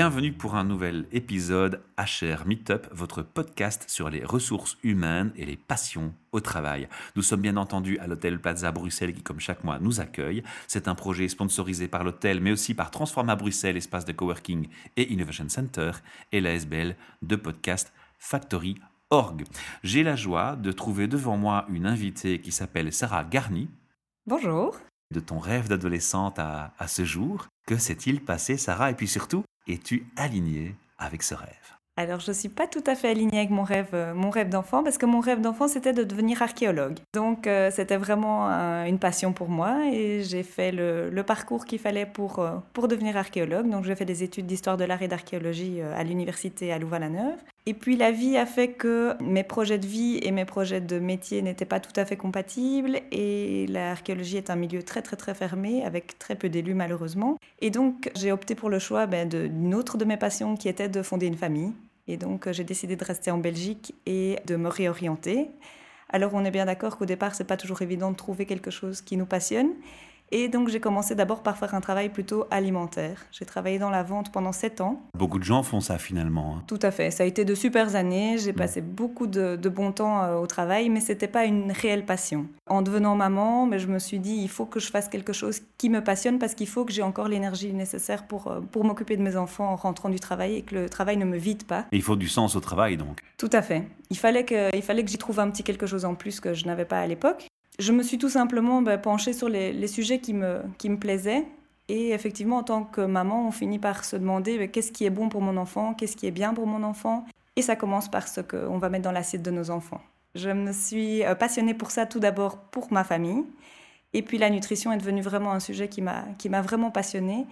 Bienvenue pour un nouvel épisode HR Meetup, votre podcast sur les ressources humaines et les passions au travail. Nous sommes bien entendu à l'hôtel Plaza Bruxelles qui, comme chaque mois, nous accueille. C'est un projet sponsorisé par l'hôtel, mais aussi par Transforma Bruxelles, espace de coworking et Innovation Center, et la SBL de podcast Factory Org. J'ai la joie de trouver devant moi une invitée qui s'appelle Sarah Garni. Bonjour. De ton rêve d'adolescente à, à ce jour, que s'est-il passé, Sarah? Et puis surtout, es-tu alignée avec ce rêve? Alors, je ne suis pas tout à fait alignée avec mon rêve, euh, mon rêve d'enfant, parce que mon rêve d'enfant, c'était de devenir archéologue. Donc, euh, c'était vraiment une passion pour moi, et j'ai fait le, parcours qu'il fallait pour, euh, pour devenir archéologue. Donc, j'ai fait des études d'histoire de l'art et d'archéologie à l'université à Louvain-la-Neuve. Et puis, la vie a fait que mes projets de vie et mes projets de métier n'étaient pas tout à fait compatibles, et l'archéologie est un milieu très, très, très fermé, avec très peu d'élus, malheureusement. Et donc, j'ai opté pour le choix ben, d'une autre de mes passions, qui était de fonder une famille. Et donc, j'ai décidé de rester en Belgique et de me réorienter. Alors, on est bien d'accord qu'au départ, c'est pas toujours évident de trouver quelque chose qui nous passionne. Et donc j'ai commencé d'abord par faire un travail plutôt alimentaire. J'ai travaillé dans la vente pendant sept ans. Beaucoup de gens font ça finalement. Hein. Tout à fait. Ça a été de super années. J'ai mm. passé beaucoup de, de, bon temps euh, au travail, mais c'était pas une réelle passion. En devenant maman, mais je me suis dit il faut que je fasse quelque chose qui me passionne parce qu'il faut que j'ai encore l'énergie nécessaire pour, euh, pour m'occuper de mes enfants en rentrant du travail et que le travail ne me vide pas. il faut du sens au travail donc. Tout à fait. Il fallait que, il fallait que j'y trouve un petit quelque chose en plus que je n'avais pas à l'époque je me suis tout simplement bah, penchée sur les, sujets qui me, qui me plaisaient. Et effectivement, en tant que maman, on finit par se demander bah, qu'est-ce qui est bon pour mon enfant, qu'est-ce qui est bien pour mon enfant. Et ça commence par ce qu'on va mettre dans l'assiette de nos enfants. Je me suis euh, passionnée pour ça tout d'abord pour ma famille. Et puis la nutrition est devenue vraiment un sujet qui m'a vraiment passionnée.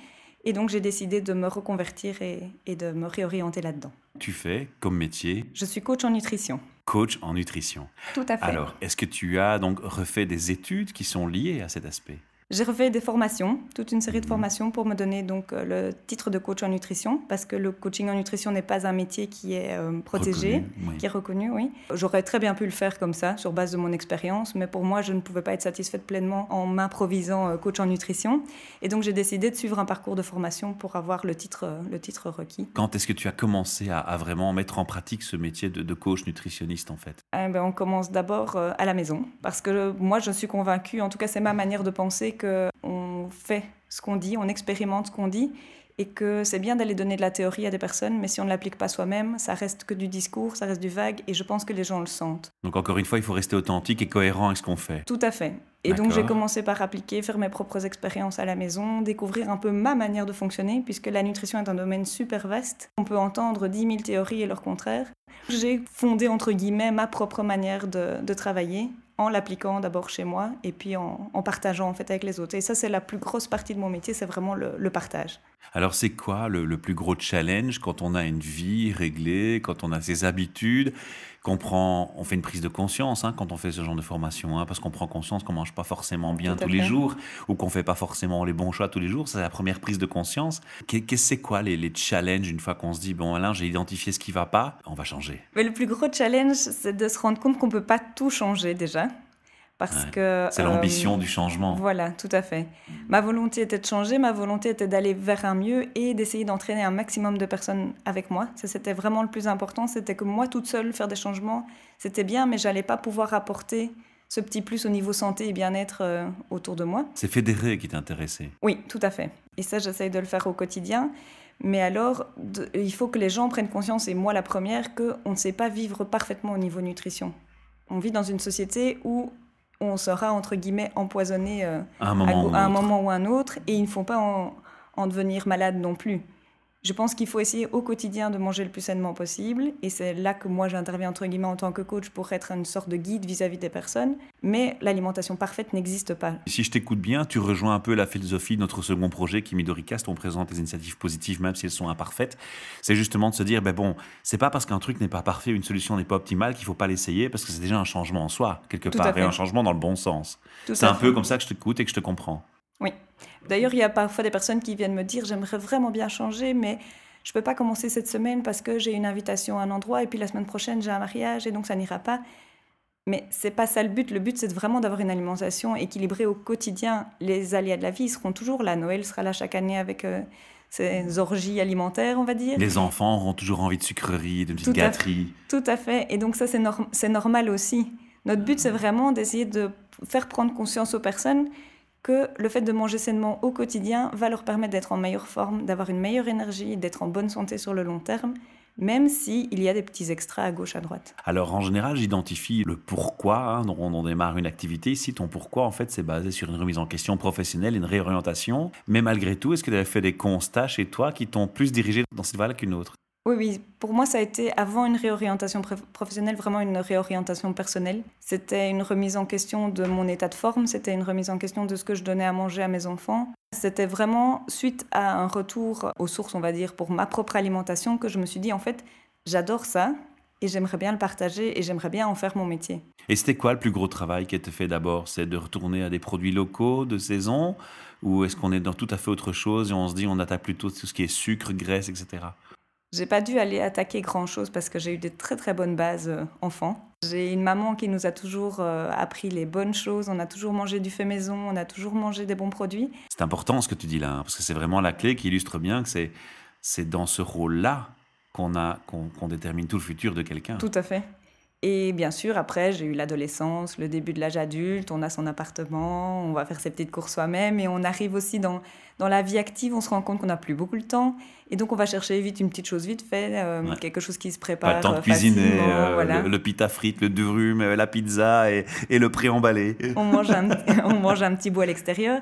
Et donc j'ai décidé de me reconvertir et, et de me réorienter là-dedans. Tu fais comme métier? Je suis coach en nutrition coach en nutrition. Tout à fait. Alors, est-ce que tu as donc refait des études qui sont liées à cet aspect? J'ai refait des formations, toute une série de mhm. formations pour me donner donc euh, le titre de coach en nutrition, parce que le coaching en nutrition n'est pas un métier qui est euh, protégé, qui est reconnu, oui. J'aurais très bien pu le faire comme ça, sur base de mon expérience, mais pour moi, je ne pouvais pas être satisfaite pleinement en m'improvisant euh, coach en nutrition. Et donc, j'ai décidé de suivre un parcours de formation pour avoir le titre, le titre requis. Quand est-ce que tu as commencé à, vraiment mettre en pratique ce métier de, coach nutritionniste, en fait? Eh ben, On commence d'abord à la maison, parce que moi, je suis convaincue, en tout cas, c'est ma manière de penser, qu'on fait ce qu'on dit, on expérimente ce qu'on dit, et que c'est bien d'aller donner de la théorie à des personnes, mais si on ne l'applique pas soi-même, ça reste que du discours, ça reste du vague, et je pense que les gens le sentent. Donc encore une fois, il faut rester authentique et cohérent avec ce qu'on fait. Tout à fait. Et donc j'ai commencé par appliquer, faire mes propres expériences à la maison, découvrir un peu ma manière de fonctionner, puisque la nutrition est un domaine super vaste. On peut entendre 10 000 théories et leur contraire. J'ai fondé, entre guillemets, ma propre manière de, de travailler, en l'appliquant d'abord chez moi et puis en, partageant en fait avec les autres. Et ça, c'est la plus grosse partie de mon métier, c'est vraiment le, partage. Alors, c'est quoi le, le, plus gros challenge quand on a une vie réglée, quand on a ses habitudes qu'on prend, on fait une prise de conscience hein, quand on fait ce genre de formation, hein, parce qu'on prend conscience qu'on mange pas forcément bien tous les jours ou qu'on fait pas forcément les bons choix tous les jours. C'est la première prise de conscience. Qu'est-ce que c'est quoi les, les, challenges une fois qu'on se dit bon là j'ai identifié ce qui va pas, on va changer? Mais le plus gros challenge, c'est de se rendre compte qu'on peut pas tout changer déjà. Parce que c'est l'ambition euh, du changement. Voilà, tout à fait. Ma volonté était de changer, ma volonté était d'aller vers un mieux et d'essayer d'entraîner un maximum de personnes avec moi. Ça, c'était vraiment le plus important. C'était que moi, toute seule, faire des changements, c'était bien, mais j'allais pas pouvoir apporter ce petit plus au niveau santé et bien-être euh, autour de moi. C'est fédérer qui t'intéressait. Oui, tout à fait. Et ça, j'essaye de le faire au quotidien. Mais alors, il faut que les gens prennent conscience, et moi la première, qu'on ne sait pas vivre parfaitement au niveau nutrition. On vit dans une société où on sera entre guillemets empoisonné euh, à, un moment, ou un autre et ils ne font pas en devenir malade non plus. Je pense qu'il faut essayer au quotidien de manger le plus sainement possible. Et c'est là que moi, j'interviens entre guillemets en tant que coach pour être une sorte de guide vis-à-vis des personnes. Mais l'alimentation parfaite n'existe pas. Si je t'écoute bien, tu rejoins un peu la philosophie de notre second projet, qui Midoricast. On présente des initiatives positives, même si elles sont imparfaites. C'est justement de se dire, ben bon, c'est pas parce qu'un truc n'est pas parfait, une solution n'est pas optimale qu'il faut pas l'essayer, parce que c'est déjà un changement en soi, quelque part, et un changement dans le bon sens. C'est un peu comme ça que je t'écoute et que je te comprends. Oui. D'ailleurs, il y a parfois des personnes qui viennent me dire j'aimerais vraiment bien changer, mais je ne peux pas commencer cette semaine parce que j'ai une invitation à un endroit et puis la semaine prochaine j'ai un mariage et donc ça n'ira pas. Mais c'est pas ça le but. Le but, c'est vraiment d'avoir une alimentation équilibrée au quotidien. Les aléas de la vie seront toujours là. Noël sera là chaque année avec euh, ces orgies alimentaires, on va dire. Les enfants auront toujours envie de sucreries, de petites gâteries. tout à fait. Et donc ça, c'est normal aussi. Notre but, c'est vraiment d'essayer de faire prendre conscience aux personnes que le fait de manger sainement au quotidien va leur permettre d'être en meilleure forme, d'avoir une meilleure énergie, d'être en bonne santé sur le long terme, même s'il y a des petits extras à gauche, à droite. Alors en général, j'identifie le pourquoi, hein, dont on démarre une activité. Ici, ton pourquoi, en fait, c'est basé sur une remise en question professionnelle, une réorientation. Mais malgré tout, est-ce que tu as fait des constats chez toi qui t'ont plus dirigé dans cette voie qu'une autre? Oui, oui, pour moi, ça a été avant une réorientation professionnelle, vraiment une réorientation personnelle. C'était une remise en question de mon état de forme, c'était une remise en question de ce que je donnais à manger à mes enfants. C'était vraiment suite à un retour aux sources, on va dire, pour ma propre alimentation, que je me suis dit, en fait, j'adore ça, et j'aimerais bien le partager et j'aimerais bien en faire mon métier. Et c'était quoi le plus gros travail qui été fait d'abord? C'est de retourner à des produits locaux de saison? Ou est-ce qu'on est dans tout à fait autre chose et on se dit on attaque plutôt tout ce qui est sucre, graisse, etc. J'ai pas dû aller attaquer grand chose parce que j'ai eu des très très bonnes bases euh, enfants. J'ai une maman qui nous a toujours euh, appris les bonnes choses. On a toujours mangé du fait maison, on a toujours mangé des bons produits. C'est important ce que tu dis là, hein, parce que c'est vraiment la clé qui illustre bien que c'est c'est dans ce rôle-là qu'on a qu'on détermine tout le futur de quelqu'un. Tout à fait. Et bien sûr, après, j'ai eu l'adolescence, le début de l'âge adulte, on a son appartement, on va faire ses petites courses soi-même, et on arrive aussi dans, dans la vie active, on se rend compte qu'on n'a plus beaucoup de temps, et donc on va chercher vite une petite chose vite fait, euh, quelque chose qui se prépare. Pas le temps de cuisiner, euh, le, pita frite, le durum, euh, la pizza et, et le pré-emballé. On mange un, on mange un petit bout à l'extérieur.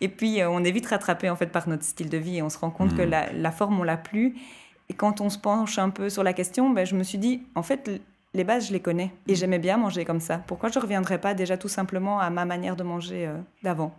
Et puis, on est vite rattrapé en fait par notre style de vie et on se rend compte que hmm. la, la, forme, on l'a plus. Et quand on se penche un peu sur la question, ben, je me suis dit, en fait, les bases, je les connais. Et mm. j'aimais bien manger comme ça. Pourquoi je ne reviendrais pas déjà tout simplement à ma manière de manger euh, d'avant?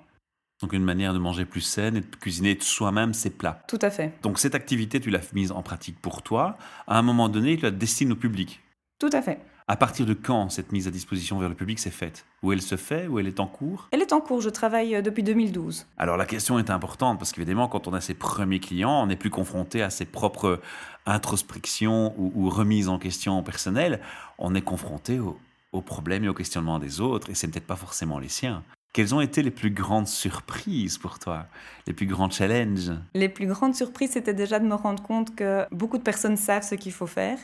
Donc une manière de manger plus saine et de cuisiner soi-même ses plats. Tout à fait. Donc cette activité, tu l'as mise en pratique pour toi. À un moment donné, tu la destines au public. Tout à fait. À partir de quand cette mise à disposition vers le public s'est faite? Où elle se fait? Où elle est en cours? Elle est en cours, je travaille euh, depuis 2012. Alors la question est importante parce qu'évidemment, quand on a ses premiers clients, on n'est plus confronté à ses propres introspections ou, remises en question personnelles, on est confronté aux, problèmes et aux questionnements des autres et c'est peut-être pas forcément les siens. Quelles ont été les plus grandes surprises pour toi? Les plus grands challenges? Les plus grandes surprises, c'était déjà de me rendre compte que beaucoup de personnes savent ce qu'il faut faire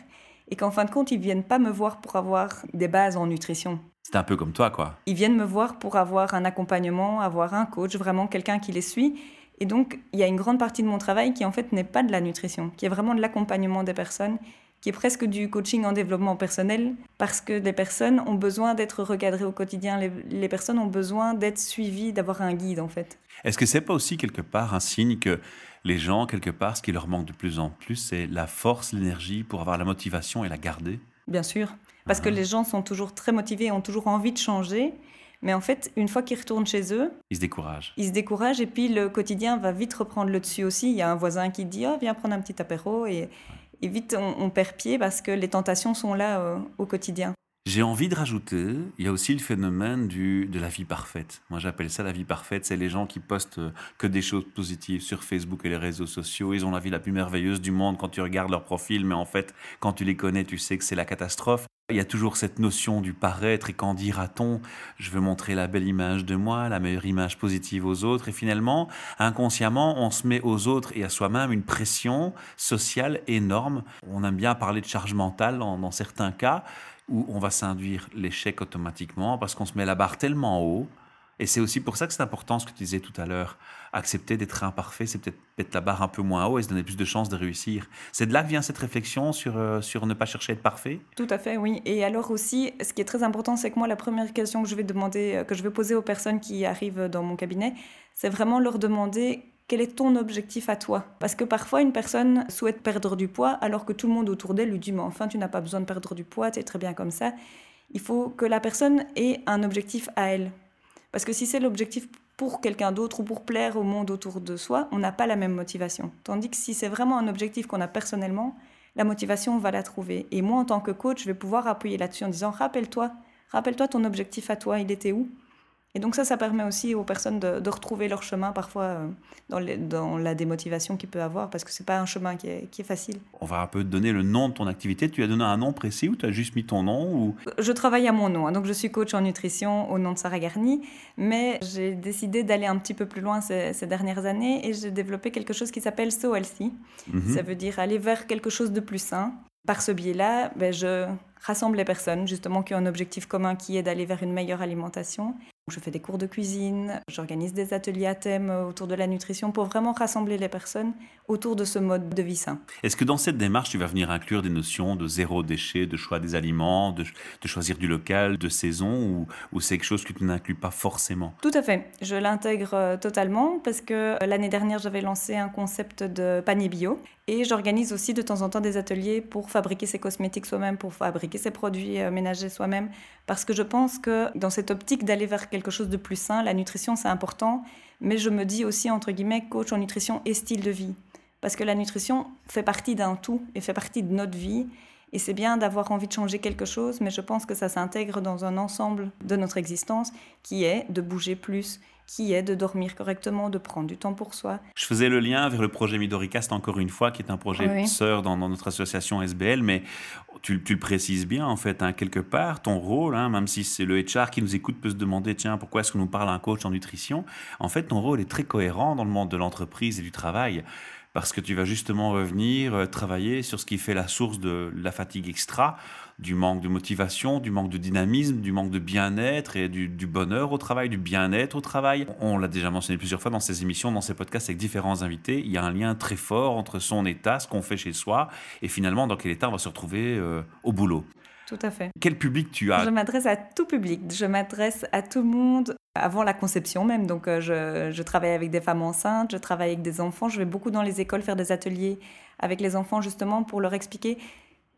et qu'en fin de compte, ils viennent pas me voir pour avoir des bases en nutrition. C'est un peu comme toi, quoi. Ils viennent me voir pour avoir un accompagnement, avoir un coach, vraiment quelqu'un qui les suit. Et donc, il y a une grande partie de mon travail qui, en fait, n'est pas de la nutrition, qui est vraiment de l'accompagnement des personnes, qui est presque du coaching en développement personnel, parce que les personnes ont besoin d'être recadrées au quotidien, les, les personnes ont besoin d'être suivies, d'avoir un guide, en fait. Est-ce que c'est pas aussi quelque part un signe que les gens, quelque part, ce qui leur manque de plus en plus, c'est la force, l'énergie pour avoir la motivation et la garder Bien sûr, parce que ah. les gens sont toujours très motivés, ont toujours envie de changer. Mais en fait, une fois qu'ils retournent chez eux, ils se découragent. Ils se découragent et puis le quotidien va vite reprendre le dessus aussi. Il y a un voisin qui dit oh, viens prendre un petit apéro et, vite on, perd pied parce que les tentations sont là euh, au quotidien. J'ai envie de rajouter, il y a aussi le phénomène du, de la vie parfaite. Moi, j'appelle ça la vie parfaite. C'est les gens qui postent euh, que des choses positives sur Facebook et les réseaux sociaux. Ils ont la vie la plus merveilleuse du monde quand tu regardes leur profil, mais en fait, quand tu les connais, tu sais que c'est la catastrophe. Il y a toujours cette notion du paraître et qu'en dira-t-on? Je veux montrer la belle image de moi, la meilleure image positive aux autres. Et finalement, inconsciemment, on se met aux autres et à soi-même une pression sociale énorme. On aime bien parler de charge mentale dans certains cas où on va s'induire l'échec automatiquement parce qu'on se met la barre tellement haut. Et c'est aussi pour ça que c'est important ce que tu disais tout à l'heure. Accepter d'être imparfait, c'est peut-être mettre la barre un peu moins haut et se donner plus de chances de réussir. C'est de là que vient cette réflexion sur, euh, sur ne pas chercher à être parfait Tout à fait, oui. Et alors aussi, ce qui est très important, c'est que moi, la première question que je vais demander, euh, que je vais poser aux personnes qui arrivent dans mon cabinet, c'est vraiment leur demander quel est ton objectif à toi? Parce que parfois, une personne souhaite perdre du poids alors que tout le monde autour d'elle lui dit Mais enfin, tu n'as pas besoin de perdre du poids, tu es très bien comme ça. Il faut que la personne ait un objectif à elle. Parce que si c'est l'objectif pour quelqu'un d'autre ou pour plaire au monde autour de soi, on n'a pas la même motivation. Tandis que si c'est vraiment un objectif qu'on a personnellement, la motivation, on va la trouver. Et moi, en tant que coach, je vais pouvoir appuyer là-dessus en disant Rappelle-toi, rappelle-toi ton objectif à toi, il était où? Et donc ça, ça permet aussi aux personnes de, retrouver leur chemin parfois euh, dans, dans, la démotivation qu'ils peuvent avoir parce que c'est pas un chemin qui est, qui est, facile. On va un peu te donner le nom de ton activité. Tu as donné un nom précis ou tu as juste mis ton nom ou... Je travaille à mon nom. Hein. donc je suis coach en nutrition au nom de Sarah Garni. Mais j'ai décidé d'aller un petit peu plus loin ces, dernières années et j'ai développé quelque chose qui s'appelle So Healthy. Mhm. Ça veut dire aller vers quelque chose de plus sain. Par ce biais-là, ben, je rassemble les personnes justement qui ont un objectif commun qui est d'aller vers une meilleure alimentation je fais des cours de cuisine, j'organise des ateliers à thème autour de la nutrition pour vraiment rassembler les personnes autour de ce mode de vie sain. Est-ce que dans cette démarche, tu vas venir inclure des notions de zéro déchet, de choix des aliments, de, choisir du local, de saison, ou, c'est quelque chose que tu n'inclus pas forcément? Tout à fait. Je l'intègre euh, totalement parce que euh, l'année dernière, j'avais lancé un concept de panier bio et j'organise aussi de temps en temps des ateliers pour fabriquer ses cosmétiques soi-même, pour fabriquer ses produits euh, ménagers soi-même, parce que je pense que dans cette optique d'aller vers quelque chose de plus sain. La nutrition, c'est important, mais je me dis aussi, entre guillemets, coach en nutrition et style de vie. Parce que la nutrition fait partie d'un tout et fait partie de notre vie. Et c'est bien d'avoir envie de changer quelque chose, mais je pense que ça s'intègre dans un ensemble de notre existence qui est de bouger plus, qui est de dormir correctement, de prendre du temps pour soi. Je faisais le lien vers le projet Midoricast encore une fois, qui est un projet sœur dans, notre association SBL, mais tu, le précises bien en fait, hein, quelque part, ton rôle, hein, même si c'est le HR qui nous écoute peut se demander, tiens, pourquoi est-ce que nous parle un coach en nutrition? En fait, ton rôle est très cohérent dans le monde de l'entreprise et du travail parce que tu vas justement revenir euh, travailler sur ce qui fait la source de la fatigue extra, du manque de motivation, du manque de dynamisme, du manque de bien-être et du, bonheur au travail, du bien-être au travail. On l'a déjà mentionné plusieurs fois dans ces émissions, dans ces podcasts avec différents invités. Il y a un lien très fort entre son état, ce qu'on fait chez soi, et finalement dans quel état on va se retrouver euh, au boulot. Tout à fait. Quel public tu as? Je m'adresse à tout public. Je m'adresse à tout le monde avant la conception même. Donc, euh, je, je, travaille avec des femmes enceintes, je travaille avec des enfants. Je vais beaucoup dans les écoles faire des ateliers avec les enfants justement pour leur expliquer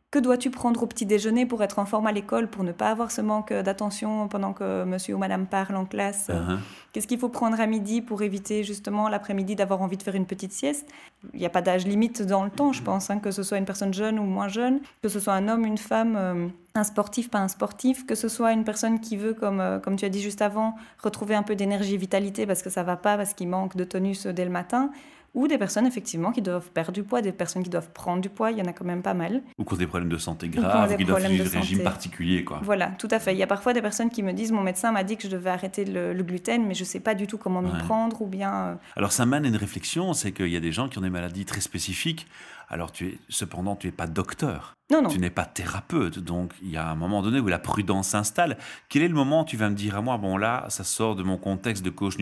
que dois-tu prendre au petit déjeuner pour être en forme à l'école, pour ne pas avoir ce manque d'attention pendant que monsieur ou madame parle en classe? Uh-huh. Qu'est-ce qu'il faut prendre à midi pour éviter justement l'après-midi d'avoir envie de faire une petite sieste? Il n'y a pas d'âge limite dans le temps, je pense, hein, que ce soit une personne jeune ou moins jeune, que ce soit un homme, une femme, euh, un sportif, pas un sportif, que ce soit une personne qui veut, comme, euh, comme tu as dit juste avant, retrouver un peu d'énergie et vitalité parce que ça va pas, parce qu'il manque de tonus dès le matin ou des personnes effectivement qui doivent perdre du poids, des personnes qui doivent prendre du poids, il y en a quand même pas mal. Ou qui ont des problèmes de santé graves, ou qui doivent suivre des régimes particuliers. Quoi. Voilà, tout à fait. Il y a parfois des personnes qui me disent, mon médecin m'a dit que je devais arrêter le, gluten, mais je ne sais pas du tout comment m'y prendre, ou bien... Euh, Alors ça mène à une réflexion, c'est qu'il y a des gens qui ont des maladies très spécifiques, alors tu es, cependant, tu n'es pas docteur. Non, non. Tu n'es pas thérapeute. Donc, il y a un moment donné où la prudence s'installe. Quel est le moment où tu vas me dire à moi, bon là, ça sort de mon contexte de coach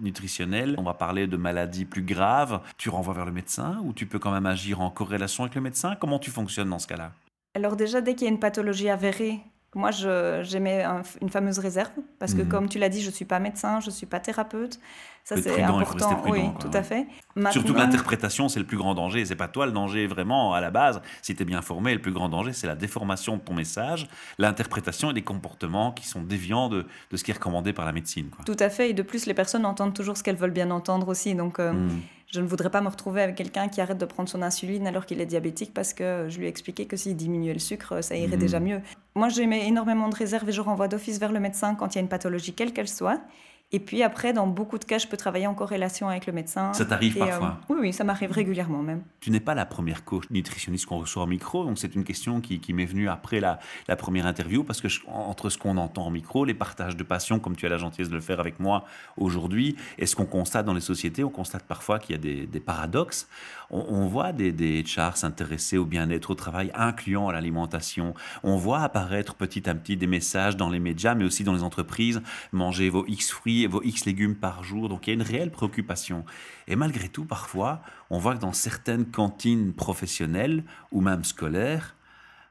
nutritionnel, on va parler de maladies plus graves, tu renvoies vers le médecin ou tu peux quand même agir en corrélation avec le médecin? Comment tu fonctionnes dans ce cas-là? Alors déjà, dès qu'il y a une pathologie avérée, moi, j'aimais une fameuse réserve parce que, mhm. comme tu l'as dit, je ne suis pas médecin, je ne suis pas thérapeute. Ça, c'est important. oui, tout à fait. Surtout que l'interprétation, c'est le plus grand danger. C'est pas toi le danger vraiment à la base. Si tu es bien formé, le plus grand danger, c'est la déformation de ton message, l'interprétation et des comportements qui sont déviants de, de, ce qui est recommandé par la médecine. Tout à fait. Et de plus, les personnes entendent toujours ce qu'elles veulent bien entendre aussi. Donc, euh, hmm. Je ne voudrais pas me retrouver avec quelqu'un qui arrête de prendre son insuline alors qu'il est diabétique parce que je lui ai expliqué que s'il diminuait le sucre, ça irait hmm. déjà mieux. Moi, j'aimais énormément de réserve et je renvoie d'office vers le médecin quand il y a une pathologie, quelle qu'elle soit. Et puis après, dans beaucoup de cas, je peux travailler en corrélation avec le médecin. Ça t'arrive parfois euh, Oui, oui, ça m'arrive régulièrement même. Tu n'es pas la première coach nutritionniste qu'on reçoit en micro, donc c'est une question qui, m'est venue après la, la, première interview, parce que entre ce qu'on entend en micro, les partages de passion, comme tu as la gentillesse de le faire avec moi aujourd'hui, et ce qu'on constate dans les sociétés, on constate parfois qu'il y a des, paradoxes. On, voit des, des chars s'intéresser au bien-être au travail, incluant l'alimentation. On voit apparaître petit à petit des messages dans les médias, mais aussi dans les entreprises, manger vos X fruits vos X légumes par jour. Donc il y a une réelle préoccupation. Et malgré tout, parfois, on voit que dans certaines cantines professionnelles ou même scolaires,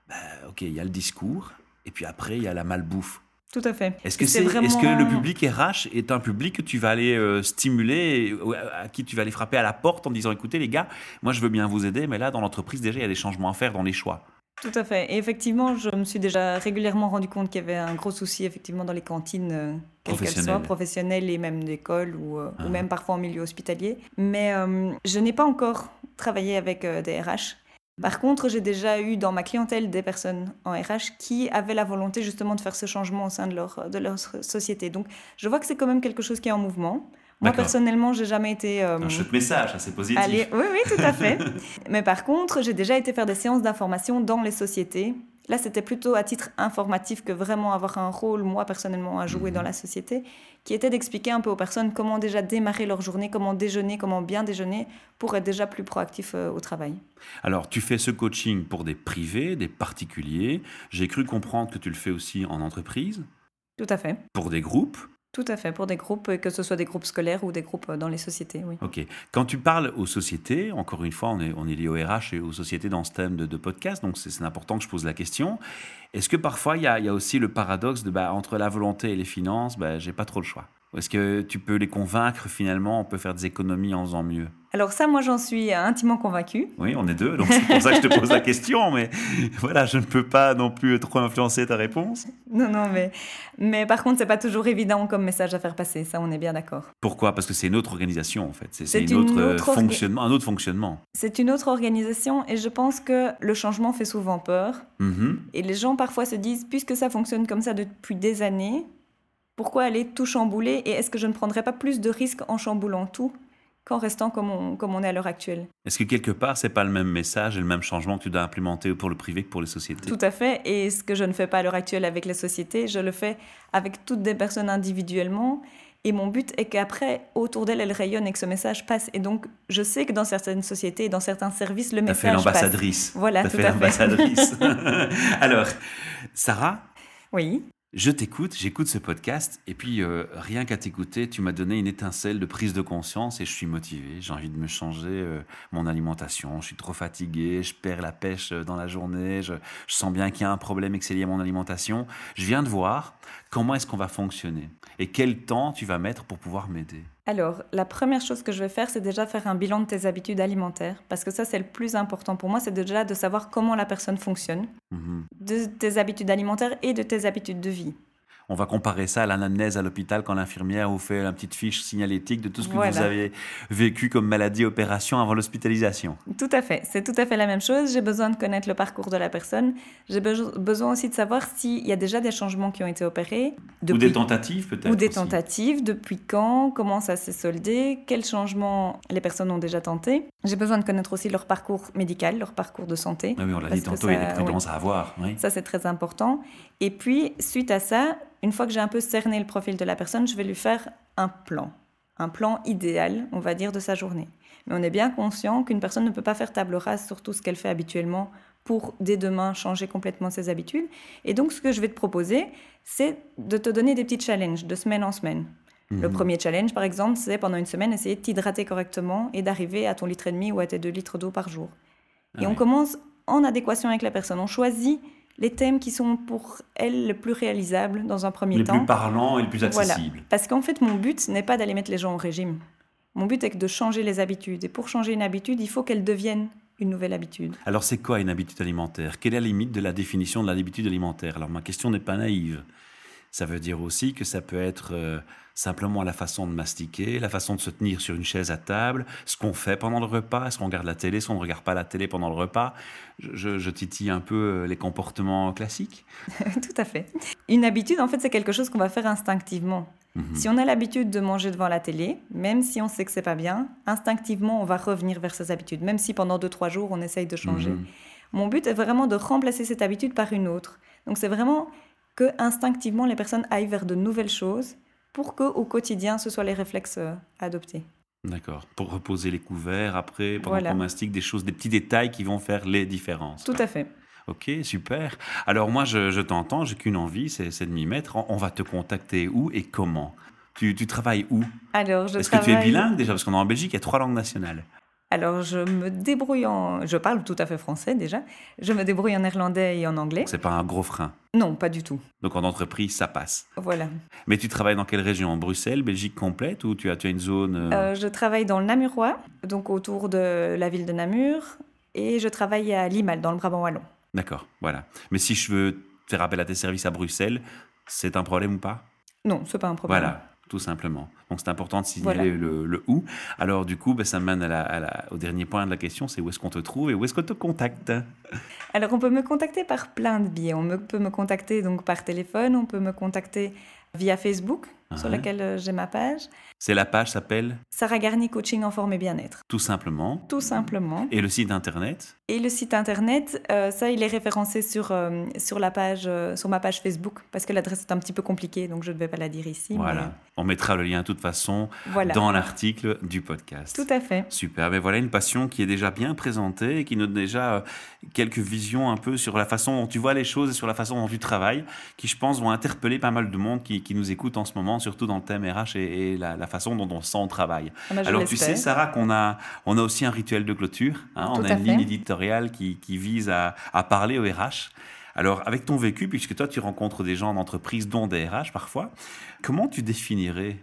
ben, ok, il y a le discours, et puis après, il y a la malbouffe. Tout à fait. Est-ce que, c'est, est-ce que le public RH est un public que tu vas aller euh, stimuler, à qui tu vas aller frapper à la porte en disant écoutez les gars, moi je veux bien vous aider, mais là dans l'entreprise déjà il y a des changements à faire dans les choix tout à fait. Et effectivement, je me suis déjà régulièrement rendu compte qu'il y avait un gros souci effectivement dans les cantines, euh, quelles qu'elles soient, professionnelles et même d'école ou, euh, ou, ah. même parfois en milieu hospitalier. Mais euh, je n'ai pas encore travaillé avec des RH. Par contre, j'ai déjà eu dans ma clientèle des personnes en RH qui avaient la volonté justement de faire ce changement au sein de leur, de leur société. Donc, je vois que c'est quand même quelque chose qui est en mouvement. Moi, personnellement, j'ai jamais été. Euh, un chouette message, assez positif. oui, oui, tout à fait. Mais par contre, j'ai déjà été faire des séances d'information dans les sociétés Là, c'était plutôt à titre informatif que vraiment avoir un rôle, moi personnellement, à jouer dans mhm. la société, qui était d'expliquer un peu aux personnes comment déjà démarrer leur journée, comment déjeuner, comment bien déjeuner pour être déjà plus proactif euh, au travail. Alors, tu fais ce coaching pour des privés, des particuliers. J'ai cru comprendre que tu le fais aussi en entreprise. Tout à fait. Pour des groupes. Tout à fait, pour des groupes, que ce soit des groupes scolaires ou des groupes dans les sociétés, oui. Ok. Quand tu parles aux sociétés, encore une fois, on est, lié au RH et aux sociétés dans ce thème de, podcast, donc c'est important que je pose la question. Est-ce que parfois il y a, aussi le paradoxe de bah, entre la volonté et les finances, bah, j'ai pas trop le choix? Est-ce que tu peux les convaincre finalement On peut faire des économies en faisant mieux? Alors ça, moi j'en suis intimement convaincue. Oui, on est deux, donc c'est pour ça que je te pose la question. Mais voilà, je ne peux pas non plus trop influencer ta réponse. Non, non, mais, mais par contre, c'est pas toujours évident comme message à faire passer. Ça, on est bien d'accord. Pourquoi? Parce que c'est une autre organisation en fait. C'est une, autre, euh, fonctionnement, un autre fonctionnement. C'est une autre organisation et je pense que le changement fait souvent peur. Mm-hmm. Et les gens parfois se disent, puisque ça fonctionne comme ça depuis des années, pourquoi aller tout chambouler et est-ce que je ne prendrais pas plus de risques en chamboulant tout qu'en restant comme on, comme on est à l'heure actuelle? Est-ce que quelque part, c'est pas le même message et le même changement que tu dois implémenter pour le privé que pour les sociétés? Tout à fait. Et ce que je ne fais pas à l'heure actuelle avec les sociétés, je le fais avec toutes des personnes individuellement. Et mon but est qu'après, autour d'elles, elles rayonnent et que ce message passe. Et donc, je sais que dans certaines sociétés et dans certains services, le message passe. fait l'ambassadrice. Voilà, tout fait l'ambassadrice. Alors, Sarah? Oui. Je t'écoute, j'écoute ce podcast, et puis euh, rien qu'à t'écouter, tu m'as donné une étincelle de prise de conscience et je suis motivé. J'ai envie de me changer euh, mon alimentation. Je suis trop fatigué, je perds la pêche euh, dans la journée, je, je sens bien qu'il y a un problème et que c'est lié à mon alimentation. Je viens de voir comment est-ce qu'on va fonctionner et quel temps tu vas mettre pour pouvoir m'aider. Alors, la première chose que je vais faire, c'est déjà faire un bilan de tes habitudes alimentaires, parce que ça, c'est le plus important pour moi, c'est déjà de savoir comment la personne fonctionne, mhm. de tes habitudes alimentaires et de tes habitudes de vie. On va comparer ça à l'anamnèse à l'hôpital quand l'infirmière vous fait une petite fiche signalétique de tout ce que vous avez vécu comme maladie, opération avant l'hospitalisation. Tout à fait, c'est tout à fait la même chose. J'ai besoin de connaître le parcours de la personne. J'ai besoin aussi de savoir s'il y a déjà des changements qui ont été opérés. ou des tentatives peut-être. Ou des tentatives, depuis quand, comment ça s'est soldé, quels changements les personnes ont déjà tenté. J'ai besoin de connaître aussi leur parcours médical, leur parcours de santé. Ah oui, on l'a dit tantôt, il y a des prudences à avoir. Ça, c'est très important. Et puis, suite à ça, une fois que j'ai un peu cerné le profil de la personne, je vais lui faire un plan, un plan idéal, on va dire, de sa journée. Mais on est bien conscient qu'une personne ne peut pas faire table rase sur tout ce qu'elle fait habituellement pour dès demain changer complètement ses habitudes. Et donc, ce que je vais te proposer, c'est de te donner des petits challenges de semaine en semaine. Le mhm. premier challenge, par exemple, c'est pendant une semaine, essayer de t'hydrater correctement et d'arriver à ton litre et demi ou à tes deux litres d'eau par jour. et on commence en adéquation avec la personne. On choisit les thèmes qui sont pour elle les plus réalisables dans un premier temps. Les plus parlants et les plus accessibles. Parce qu'en fait, mon but n'est pas d'aller mettre les gens au régime. Mon but est de changer les habitudes. Et pour changer une habitude, il faut qu'elle devienne une nouvelle habitude. Alors, c'est quoi une habitude alimentaire? Quelle est la limite de la définition de l'habitude alimentaire? Alors, ma question n'est pas naïve. Ça veut dire aussi que ça peut être euh, simplement la façon de mastiquer, la façon de se tenir sur une chaise à table, ce qu'on fait pendant le repas, est-ce qu'on regarde la télé, est-ce qu'on ne regarde pas la télé pendant le repas. Je, titille un peu euh, les comportements classiques. Tout à fait. Une habitude, en fait, c'est quelque chose qu'on va faire instinctivement. Mhm. Si on a l'habitude de manger devant la télé, même si on sait que c'est pas bien, instinctivement, on va revenir vers ces habitudes, même si pendant 2-3 jours, on essaye de changer. Mhm. Mon but est vraiment de remplacer cette habitude par une autre. Donc c'est vraiment que instinctivement les personnes aillent vers de nouvelles choses pour que au quotidien ce soit les réflexes euh, adoptés. D'accord. Pour reposer les couverts après, pendant qu'on mastique, des choses, des petits détails qui vont faire les différences. Tout à fait. Ok, super. Alors moi, je, t'entends, j'ai qu'une envie, c'est de m'y mettre. On, va te contacter où et comment? Tu, travailles où? Alors, je Est-ce que tu es bilingue déjà? Parce qu'en Belgique, il y a trois langues nationales. Alors, je me débrouille en. Je parle tout à fait français déjà. Je me débrouille en néerlandais et en anglais. C'est pas un gros frein Non, pas du tout. Donc, en entreprise, ça passe. Voilà. Mais tu travailles dans quelle région? Bruxelles, Belgique complète ou tu as, tu as une zone euh, euh, Je travaille dans le Namurois, donc autour de la ville de Namur. Et je travaille à Limal, dans le Brabant Wallon. D'accord, voilà. Mais si je veux faire appel à tes services à Bruxelles, c'est un problème ou pas? Non, c'est pas un problème. Voilà tout simplement. Donc c'est important de signaler le, le, où. Alors du coup, ben, ça mène au dernier point de la question, c'est où est-ce qu'on te trouve et où est-ce qu'on te contacte? Alors on peut me contacter par plein de biais. On peut me contacter donc par téléphone, on peut me contacter via Facebook, sur laquelle euh, j'ai ma page. C'est la page s'appelle Sarah Garni Coaching en forme et bien-être. Tout simplement. Tout simplement. Et le site internet Et le site internet, euh, ça, il est référencé sur, euh, sur, la page, sur ma page Facebook, parce que l'adresse est un petit peu compliquée, donc je ne vais pas la dire ici. Voilà. On mettra le lien de toute façon dans l'article du podcast. Tout à fait. Super. Mais voilà une passion qui est déjà bien présentée et qui nous donne déjà quelques visions un peu sur la façon dont tu vois les choses et sur la façon dont tu travailles, qui, je pense, vont interpeller pas mal de monde qui, qui nous écoute en ce moment, surtout dans le thème RH et, la, façon dont on sent au travail. Ah bah, Alors tu sais, Sarah, qu'on a, on a aussi un rituel de clôture. Hein, on a une ligne éditoriale qui, qui vise à, à, parler au RH. Alors, avec ton vécu, puisque toi, tu rencontres des gens en entreprise, dont des RH parfois, comment tu définirais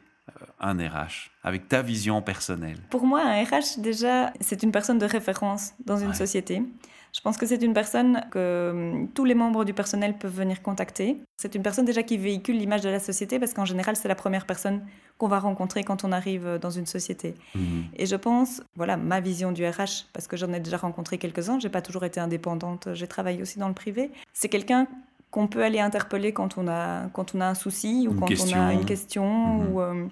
un RH avec ta vision personnelle Pour moi, un RH, déjà, c'est une personne de référence dans une société. Je pense que c'est une personne que hum, tous les membres du personnel peuvent venir contacter. C'est une personne déjà qui véhicule l'image de la société parce qu'en général, c'est la première personne qu'on va rencontrer quand on arrive euh, dans une société. Mhm. Et je pense, voilà, ma vision du RH, parce que j'en ai déjà rencontré quelques-uns, j'ai pas toujours été indépendante, j'ai travaillé aussi dans le privé. C'est quelqu'un qu'on peut aller interpeller quand on a, quand on a un souci ou quand on a une question. Mhm. Ou, euh,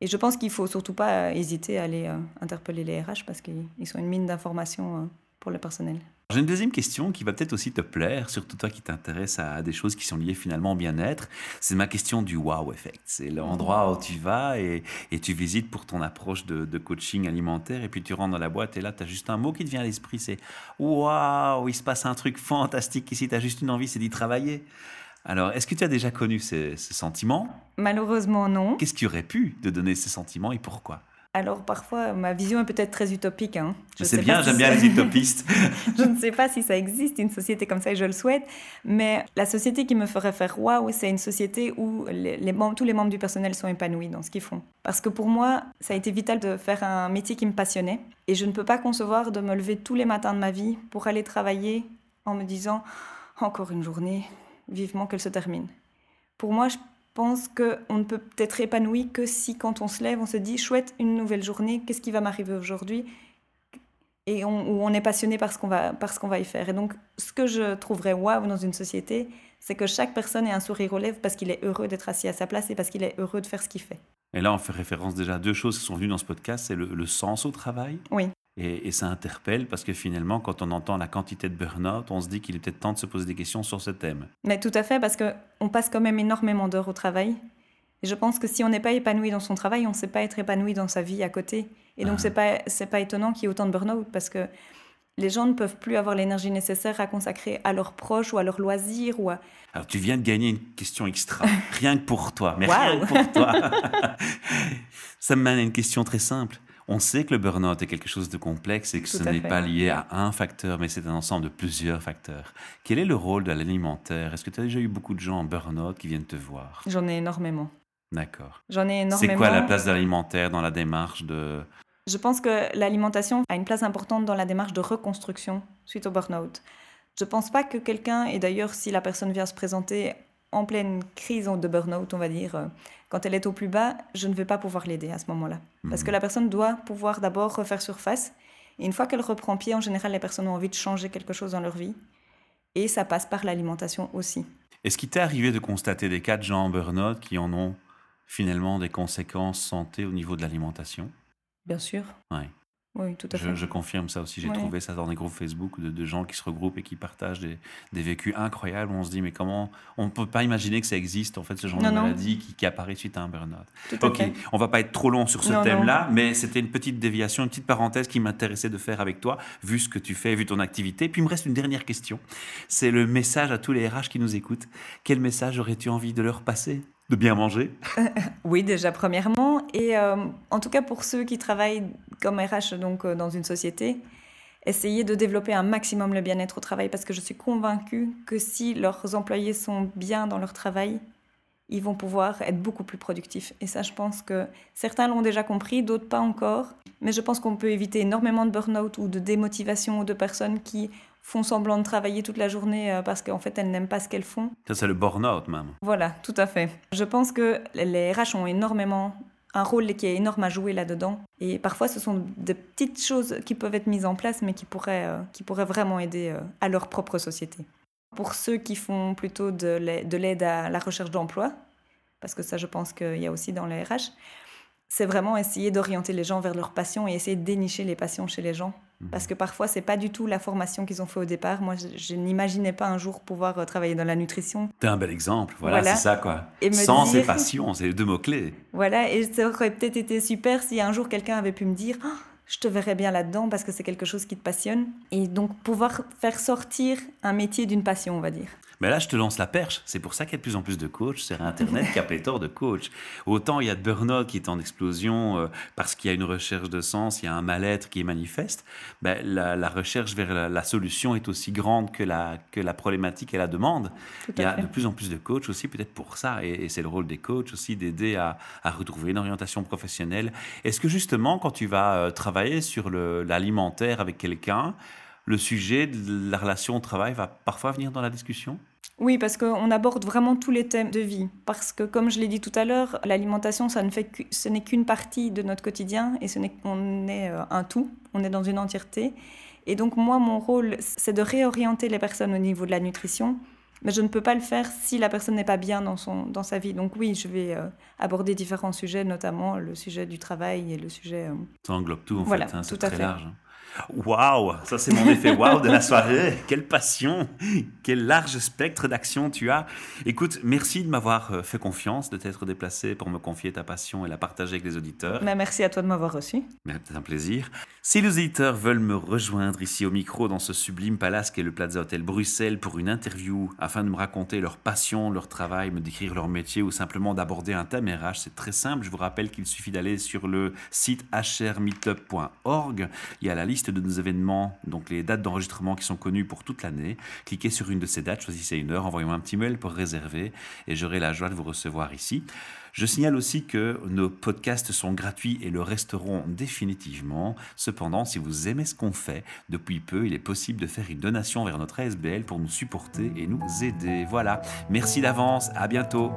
et je pense qu'il faut surtout pas hésiter à aller euh, interpeller les RH parce qu'ils sont une mine d'informations pour le personnel. J'ai une deuxième question qui va peut-être aussi te plaire, surtout toi qui t'intéresses à des choses qui sont liées finalement au bien-être. C'est ma question du wow effect. C'est l'endroit où tu vas et, tu visites pour ton approche de, coaching alimentaire et puis tu rentres dans la boîte et là tu as juste un mot qui te vient à l'esprit, c'est waouh, il se passe un truc fantastique ici, tu as juste une envie, c'est d'y travailler. Alors, est-ce que tu as déjà connu ces, ces sentiments? Malheureusement, non. Qu'est-ce qui aurait pu te donner ces sentiments et pourquoi? Alors parfois, ma vision est peut-être très utopique. Hein. Je sais bien, j'aime bien les utopistes. je ne sais pas si ça existe, une société comme ça, et je le souhaite. Mais la société qui me ferait faire waouh, c'est une société où les, membres, tous les membres du personnel sont épanouis dans ce qu'ils font. Parce que pour moi, ça a été vital de faire un métier qui me passionnait. Et je ne peux pas concevoir de me lever tous les matins de ma vie pour aller travailler en me disant encore une journée, vivement qu'elle se termine. Pour moi, je pense qu'on ne peut être épanoui que si quand on se lève, on se dit chouette, une nouvelle journée, qu'est-ce qui va m'arriver aujourd'hui? Et on, où on est passionné par ce qu'on va, par qu'on va y faire. Et donc, ce que je trouverais waouh dans une société, c'est que chaque personne ait un sourire aux lèvres parce qu'il est heureux d'être assis à sa place et parce qu'il est heureux de faire ce qu'il fait. Et là, on fait référence déjà à deux choses qui sont venues dans ce podcast, c'est le, le sens au travail. Oui. Et, ça interpelle parce que finalement, quand on entend la quantité de burn-out, on se dit qu'il est peut-être temps de se poser des questions sur ce thème. Mais tout à fait, parce qu'on passe quand même énormément d'heures au travail. Et je pense que si on n'est pas épanoui dans son travail, on ne sait pas être épanoui dans sa vie à côté. Et donc, ce n'est pas, pas étonnant qu'il y ait autant de burn-out parce que les gens ne peuvent plus avoir l'énergie nécessaire à consacrer à leurs proches ou à leurs loisirs. Ou Alors, tu viens de gagner une question extra, rien que pour toi, mais rien que pour toi. ça me mène à une question très simple. On sait que le burn-out est quelque chose de complexe et que ce n'est pas lié à un facteur, mais c'est un ensemble de plusieurs facteurs. Quel est le rôle de l'alimentaire? Est-ce que tu as déjà eu beaucoup de gens en burn-out qui viennent te voir? J'en ai énormément. D'accord. J'en ai énormément. C'est quoi la place de l'alimentaire dans la démarche de... Je pense que l'alimentation a une place importante dans la démarche de reconstruction suite au burn-out. Je ne pense pas que quelqu'un, et d'ailleurs si la personne vient se présenter en pleine crise de burn-out, on va dire, euh, quand elle est au plus bas, je ne vais pas pouvoir l'aider à ce moment-là. Parce que mhm. la personne doit pouvoir d'abord refaire surface. Et une fois qu'elle reprend pied, en général, les personnes ont envie de changer quelque chose dans leur vie. Et ça passe par l'alimentation aussi. Est-ce qu'il t'est arrivé de constater des cas de gens en burn-out qui en ont finalement des conséquences santé au niveau de l'alimentation? Bien sûr. Ouais. Oui, tout à fait. Je, confirme ça aussi. J'ai trouvé ça dans des groupes Facebook de, gens qui se regroupent et qui partagent des, vécus incroyables. On se dit, mais comment On ne peut pas imaginer que ça existe, en fait, ce genre de maladie qui, apparaît suite à un burn-out. Ok, on va pas être trop long sur ce thème-là, mais c'était une petite déviation, une petite parenthèse qui m'intéressait de faire avec toi, vu ce que tu fais, vu ton activité. Puis il me reste une dernière question. C'est le message à tous les RH qui nous écoutent. Quel message aurais-tu envie de leur passer? De bien manger Oui, déjà premièrement. Et euh, en tout cas pour ceux qui travaillent comme RH donc, euh, dans une société, essayez de développer un maximum le bien-être au travail parce que je suis convaincue que si leurs employés sont bien dans leur travail, ils vont pouvoir être beaucoup plus productifs. Et ça, je pense que certains l'ont déjà compris, d'autres pas encore. Mais je pense qu'on peut éviter énormément de burn-out ou de démotivation de personnes qui font semblant de travailler toute la journée euh, parce qu'en fait elles n'aiment pas ce qu'elles font. Ça c'est le burn-out même. Voilà, tout à fait. Je pense que les RH ont énormément un rôle qui est énorme à jouer là-dedans. Et parfois, ce sont de petites choses qui peuvent être mises en place, mais qui pourraient, euh, qui pourraient vraiment aider euh, à leur propre société. Pour ceux qui font plutôt de l'aide à la recherche d'emploi, parce que ça, je pense qu'il y a aussi dans les RH, c'est vraiment essayer d'orienter les gens vers leur passion et essayer de dénicher les passions chez les gens. Parce que parfois, c'est pas du tout la formation qu'ils ont fait au départ. Moi, je, n'imaginais pas un jour pouvoir euh, travailler dans la nutrition. T'es un bel exemple, voilà, c'est ça quoi. Et Sans dire... passions, c'est les deux mots-clés. Voilà, et ça aurait peut-être été super si un jour quelqu'un avait pu me dire oh, je te verrais bien là-dedans parce que c'est quelque chose qui te passionne. Et donc, pouvoir faire sortir un métier d'une passion, on va dire. Mais là, je te lance la perche. C'est pour ça qu'il y a de plus en plus de coachs sur Internet qui a pléthore de coachs. Autant il y a de burn-out qui est en explosion euh, parce qu'il y a une recherche de sens, il y a un mal-être qui est manifeste. Ben, la, recherche vers la, solution est aussi grande que la, que la problématique et la demande. Il y a de plus en plus de coachs aussi, peut-être pour ça. Et, c'est le rôle des coachs aussi d'aider à, à, retrouver une orientation professionnelle. Est-ce que justement, quand tu vas euh, travailler sur l'alimentaire avec quelqu'un, le sujet de la relation au travail va parfois venir dans la discussion? Oui, parce qu'on aborde vraiment tous les thèmes de vie. Parce que, comme je l'ai dit tout à l'heure, l'alimentation, ça ne fait ce n'est qu'une partie de notre quotidien et ce n'est, on est euh, un tout, on est dans une entièreté. Et donc, moi, mon rôle, c'est de réorienter les personnes au niveau de la nutrition. Mais je ne peux pas le faire si la personne n'est pas bien dans, son, dans sa vie. Donc oui, je vais euh, aborder différents sujets, notamment le sujet du travail et le sujet... Euh, ça englobe tout, en fait, hein, c'est très large. Hein. Waouh, ça c'est mon effet waouh de la soirée. Quelle passion, quel large spectre d'action tu as. Écoute, merci de m'avoir euh, fait confiance, de t'être déplacé pour me confier ta passion et la partager avec les auditeurs. Mais merci à toi de m'avoir reçu. C'est un plaisir. Si les auditeurs veulent me rejoindre ici au micro dans ce sublime palace qu'est le Plaza Hotel Bruxelles pour une interview afin de me raconter leur passion, leur travail, me décrire leur métier ou simplement d'aborder un thème RH, c'est très simple. Je vous rappelle qu'il suffit d'aller sur le site hrmeetup.org. Il y a la de nos événements, donc les dates d'enregistrement qui sont connues pour toute l'année. Cliquez sur une de ces dates, choisissez une heure, envoyez-moi un petit mail pour réserver et j'aurai la joie de vous recevoir ici. Je signale aussi que nos podcasts sont gratuits et le resteront définitivement. Cependant, si vous aimez ce qu'on fait, depuis peu, il est possible de faire une donation vers notre ASBL pour nous supporter et nous aider. Voilà, merci d'avance, à bientôt.